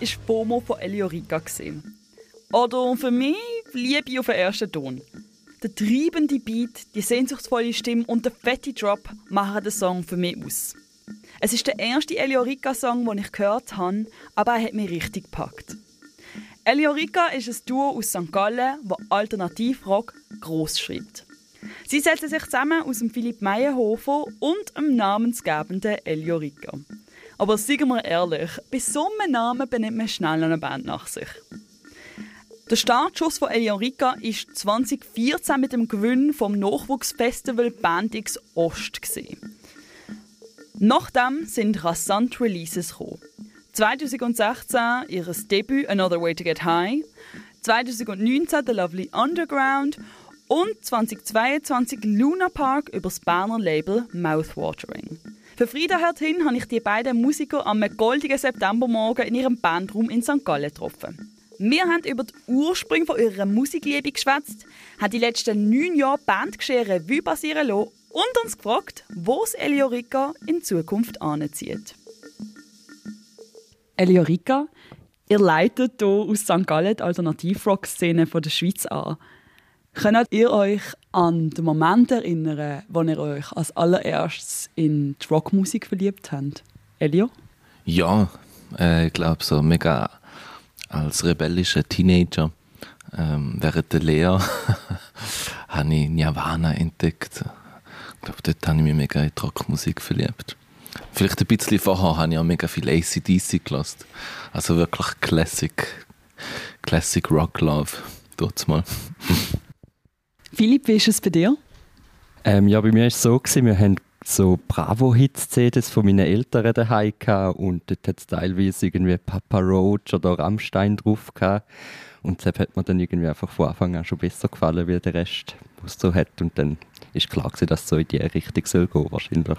Ist FOMO von Eliorica. Oder für mich Liebe auf den ersten Ton. Der treibende Beat, die sehnsuchtsvolle Stimme und der fette Drop machen den Song für mich aus. Es ist der erste Eliorica-Song, den ich gehört habe, aber er hat mich richtig gepackt. Eliorica ist ein Duo aus St. Gallen, das Alternativrock gross schreibt. Sie setzen sich zusammen aus dem Philipp Meyerhofer und dem namensgebenden Eliorica. Aber seien wir ehrlich, bei so einem Namen benimmt man schnell eine Band nach sich. Der Startschuss von Eliorica ist 2014 mit dem Gewinn vom Nachwuchsfestival Bandix Ost. Nachdem sind rasant Releases gekommen. 2016 ihr Debüt Another Way to Get High, 2019 The Lovely Underground und 2022 Luna Park über das Berner Label Mouthwatering. Für Frieda Hertin habe ich die beiden Musiker am goldigen Septembermorgen in ihrem Bandraum in St. Gallen getroffen. Wir haben über die Ursprünge von ihrer Musikliebe geschwätzt, haben die letzten neun Jahre Bandgeschehen Revue passieren lassen und uns gefragt, wo es Eliorica in Zukunft anzieht. Eliorica, ihr leitet hier aus St. Gallen die Alternativrock-Szene der Schweiz an. Könnt ihr euch an den Moment erinnern, wo ihr euch als allererstes in die Rockmusik verliebt habt? Elio? Ja, äh, ich glaube so mega als rebellischer Teenager ähm, während der Lehre habe ich Nirvana entdeckt. Ich glaube, dort habe ich mich mega in die Rockmusik verliebt. Vielleicht ein bisschen vorher habe ich auch mega viel ACDC gelassen. Also wirklich Classic, Classic Rock Love. Dort mal. Philipp, wie ist es bei dir? Ähm, ja, bei mir war es so, gewesen, wir haben so Bravo-Hits-CDs von meinen Eltern daheim gehabt und dort hat es teilweise irgendwie Papa Roach oder Rammstein drauf gehabt. Und deshalb hat mir dann irgendwie einfach von Anfang an schon besser gefallen, wie der Rest, was so hat. Und dann ist klar gewesen, dass es so in die Richtung soll gehen, wahrscheinlich.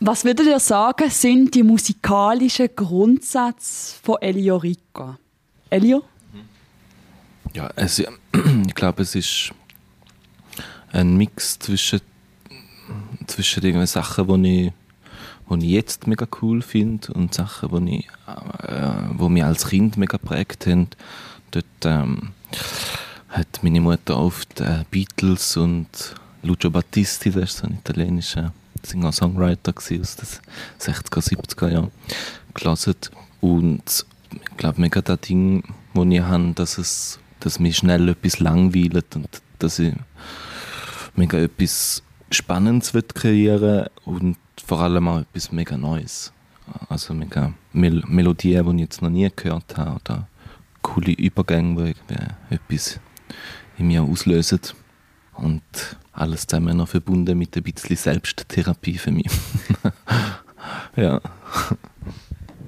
Was würdet ihr sagen, sind die musikalischen Grundsätze von Elio Rica? Elio? Ja, es, ich glaube, es ist ein Mix zwischen, zwischen den Sachen, die ich, die ich jetzt mega cool finde und Sachen, die, ich, äh, die mich als Kind mega geprägt haben. Dort ähm, hat meine Mutter oft äh, Beatles und Lucio Battisti, der ist so ein italienischer Singer-Songwriter aus den 60er, 70er Jahren, gelesen. Und ich glaube, mega das Ding, das ich habe, dass, es, dass mich schnell etwas langweilt und dass ich mega etwas Spannendes wird kreieren und vor allem auch etwas mega Neues. Also mega Mel Melodien, die ich jetzt noch nie gehört habe oder coole Übergänge, die etwas in mir auslösen. Und alles zusammen noch verbunden mit ein bisschen Selbsttherapie für mich. ja.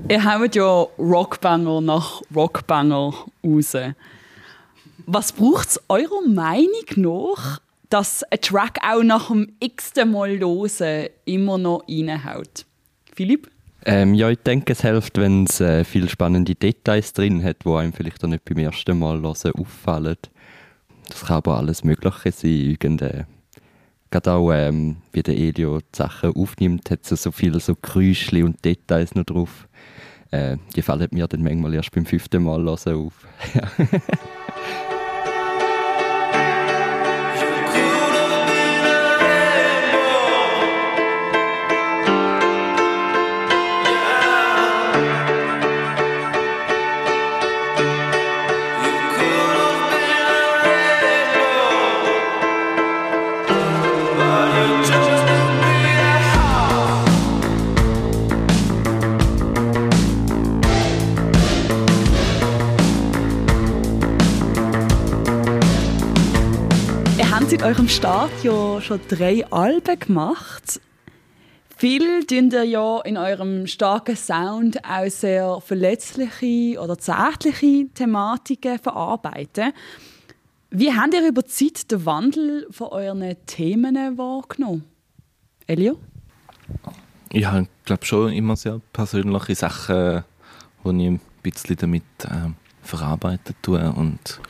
Ihr habt ja Rockbanger nach Rockbanger raus. Was braucht es eurer Meinung nach, dass ein Track auch nach dem x-ten Mal hören immer noch reinhaut. Philipp? Ähm, ja, ich denke, es hilft, wenn es äh, viele spannende Details drin hat, die einem vielleicht auch nicht beim ersten Mal hören auffallen. Das kann aber alles Mögliche sein. Irgende, gerade auch, ähm, wie der Elio die Sachen aufnimmt, hat es so viele so Geräusche und Details noch drauf. Äh, die fallen mir dann manchmal erst beim fünften Mal hören auf. eurem Start ja schon drei Alben gemacht. Viel tun ihr ja in eurem starken Sound auch sehr verletzliche oder zärtliche Thematiken verarbeiten. Wie habt ihr über die Zeit den Wandel von euren Themen wahrgenommen? Elio? Ich habe, glaube schon immer sehr persönliche Sachen, die ich ein bisschen damit äh, verarbeiten tue. Und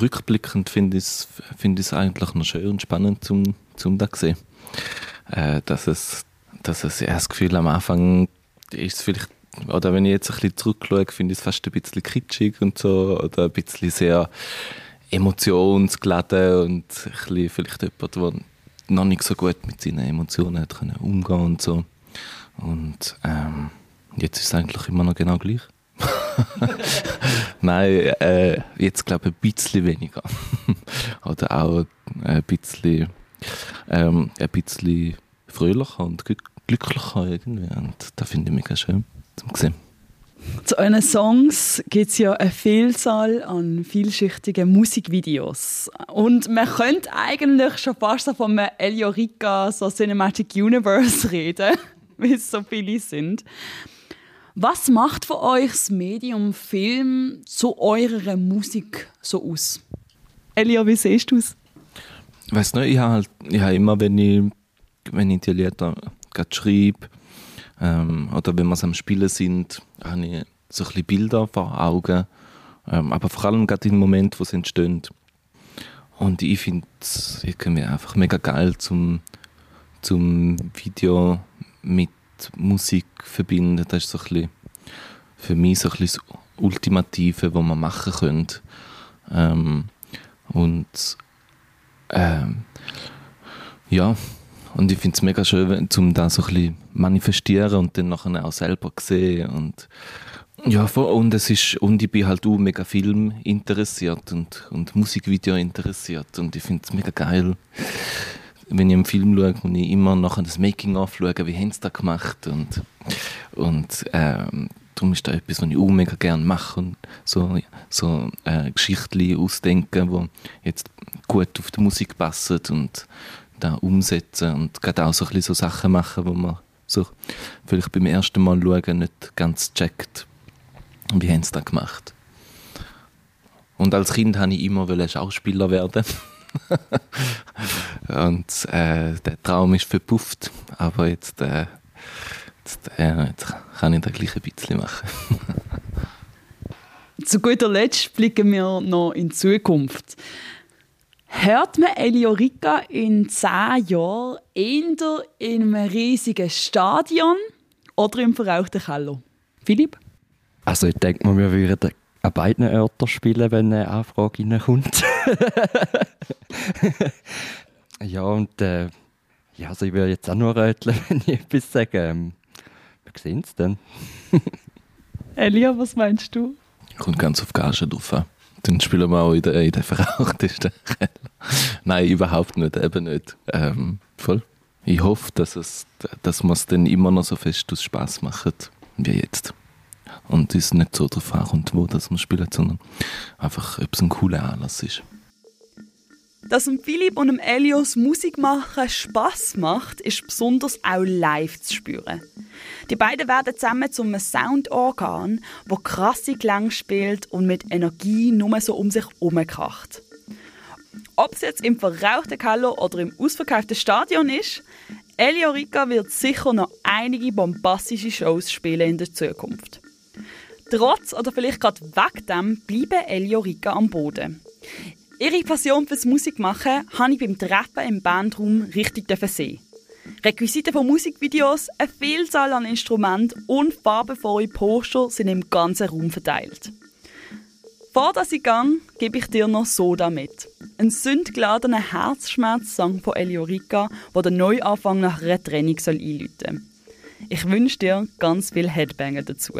rückblickend finde ich es find eigentlich noch schön und spannend, zum, zum zu sehen äh, dass es, dass es ja, das Gefühl am Anfang ist es vielleicht, oder wenn ich jetzt ein bisschen zurückschaue, finde ich es fast ein bisschen kitschig und so, oder ein bisschen sehr emotionsgeladen und ein bisschen vielleicht jemand, der noch nicht so gut mit seinen Emotionen hat umgehen und so. Und ähm, jetzt ist es eigentlich immer noch genau gleich. Nein, äh, jetzt glaube ich ein bisschen weniger. Oder auch ein bisschen ähm, ein bisschen fröhlicher und glücklicher irgendwie. Und das finde ich mega schön zu sehen. Zu euren Songs gibt es ja eine Vielzahl an vielschichtigen Musikvideos. Und man könnte eigentlich schon fast so von einem Elio Rica, so Cinematic Universe reden, weil es so viele sind. Was macht für euch das Medium Film zu eurer Musik so aus? Elio, wie siehst du es? Ich weiß nicht, ich habe halt, ich habe immer, wenn ich, wenn ich die Lieder gerade schreibe, ähm, oder wenn wir es am Spielen sind, habe ich so ein bisschen Bilder vor Augen. Ähm, aber vor allem gerade im Moment, wo sie entstehen. Und ich finde es einfach mega geil zum, zum Video mit Musik verbinden. Das ist so ein bisschen für mich so ein bisschen das Ultimative, was man machen könnte. Ähm, und ähm, ja, und ich finde es mega schön, um das so ein bisschen manifestieren und dann nachher auch selber sehen und ja, und es ist, und ich bin halt auch mega Film interessiert und, und Musikvideo interessiert und ich finde es mega geil, wenn ich einen Film schaue und ich immer nachher das Making-of schaue, wie haben sie das gemacht und, und ähm, darum ist das etwas, was ich auch mega gerne mache und so, so äh, Geschichten ausdenken, die jetzt gut auf die Musik passen und da umsetzen und gerade auch so ein bisschen so Sachen machen, wo man so vielleicht beim ersten Mal schauen nicht ganz checkt, wie haben sie das gemacht. Und als Kind wollte ich immer Schauspieler werden. und äh, der Traum ist verpufft, aber jetzt, äh, jetzt, äh, jetzt kann ich das gleich ein bisschen machen. Zu guter Letzt blicken wir noch in die Zukunft. Hört man Elio Rica in zehn Jahren eher in einem riesigen Stadion oder im verrauchten Keller? Philipp? Also ich denke mal, wir würden an beiden Orten spielen, wenn eine Anfrage reinkommt. ja, und äh, ja, also ich würde jetzt auch nur röteln, wenn ich etwas sage. Ähm, wir sehen es dann. Elia, was meinst du? Kommt ganz auf Gage drauf an. Dann spielen wir auch in der, in der verrauchtesten. Nein, überhaupt nicht, eben nicht. Ähm, voll. Ich hoffe, dass, es, dass wir es dann immer noch so fest aus Spass machen, wie jetzt. Und es nicht so darauf ankommt, wo das wir spielen, sondern einfach, ob es ein cooler Anlass ist. Dass Philipp und Elios Musik machen Spass macht, ist besonders auch live zu spüren. Die beiden werden zusammen zum Soundorgan, wo krasse Klänge spielt und mit Energie nur so um sich herumkracht. Ob es jetzt im verrauchten Keller oder im ausverkauften Stadion ist, Elio Rica wird sicher noch einige bombastische Shows spielen in der Zukunft. Trotz oder vielleicht gerade wegen dem bleiben Elio Rica am Boden. Ihre Passion fürs Musikmachen habe ich beim Treffen im Bandraum richtig sehen. Requisiten von Musikvideos, eine Vielzahl an Instrumenten und farbenfrohe Poster sind im ganzen Raum verteilt. Vor dass ich gehe, gebe ich dir noch Soda mit. Ein sündgeladener Herzschmerz-Song von Eliorica, der den Neuanfang nach einer Trennung soll einläuten soll. Ich wünsche dir ganz viel Headbanger dazu.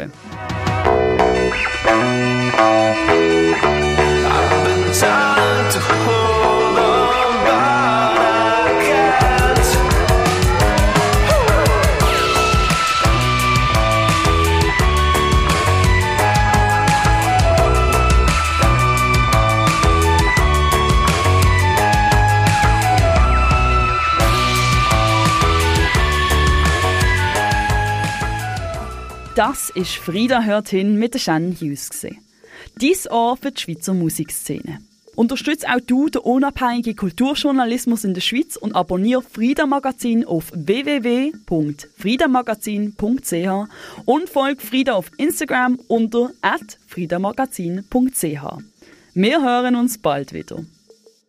Das ist Frida hört hin mit der Shannon Hughes. Gewesen. Dies Ohr für die Schweizer Musikszene. Unterstütze auch du den unabhängigen Kulturjournalismus in der Schweiz und abonniere Frieda Magazin auf www.friedamagazin.ch und folge Frieda auf Instagram unter @friedamagazin.ch. Wir hören uns bald wieder.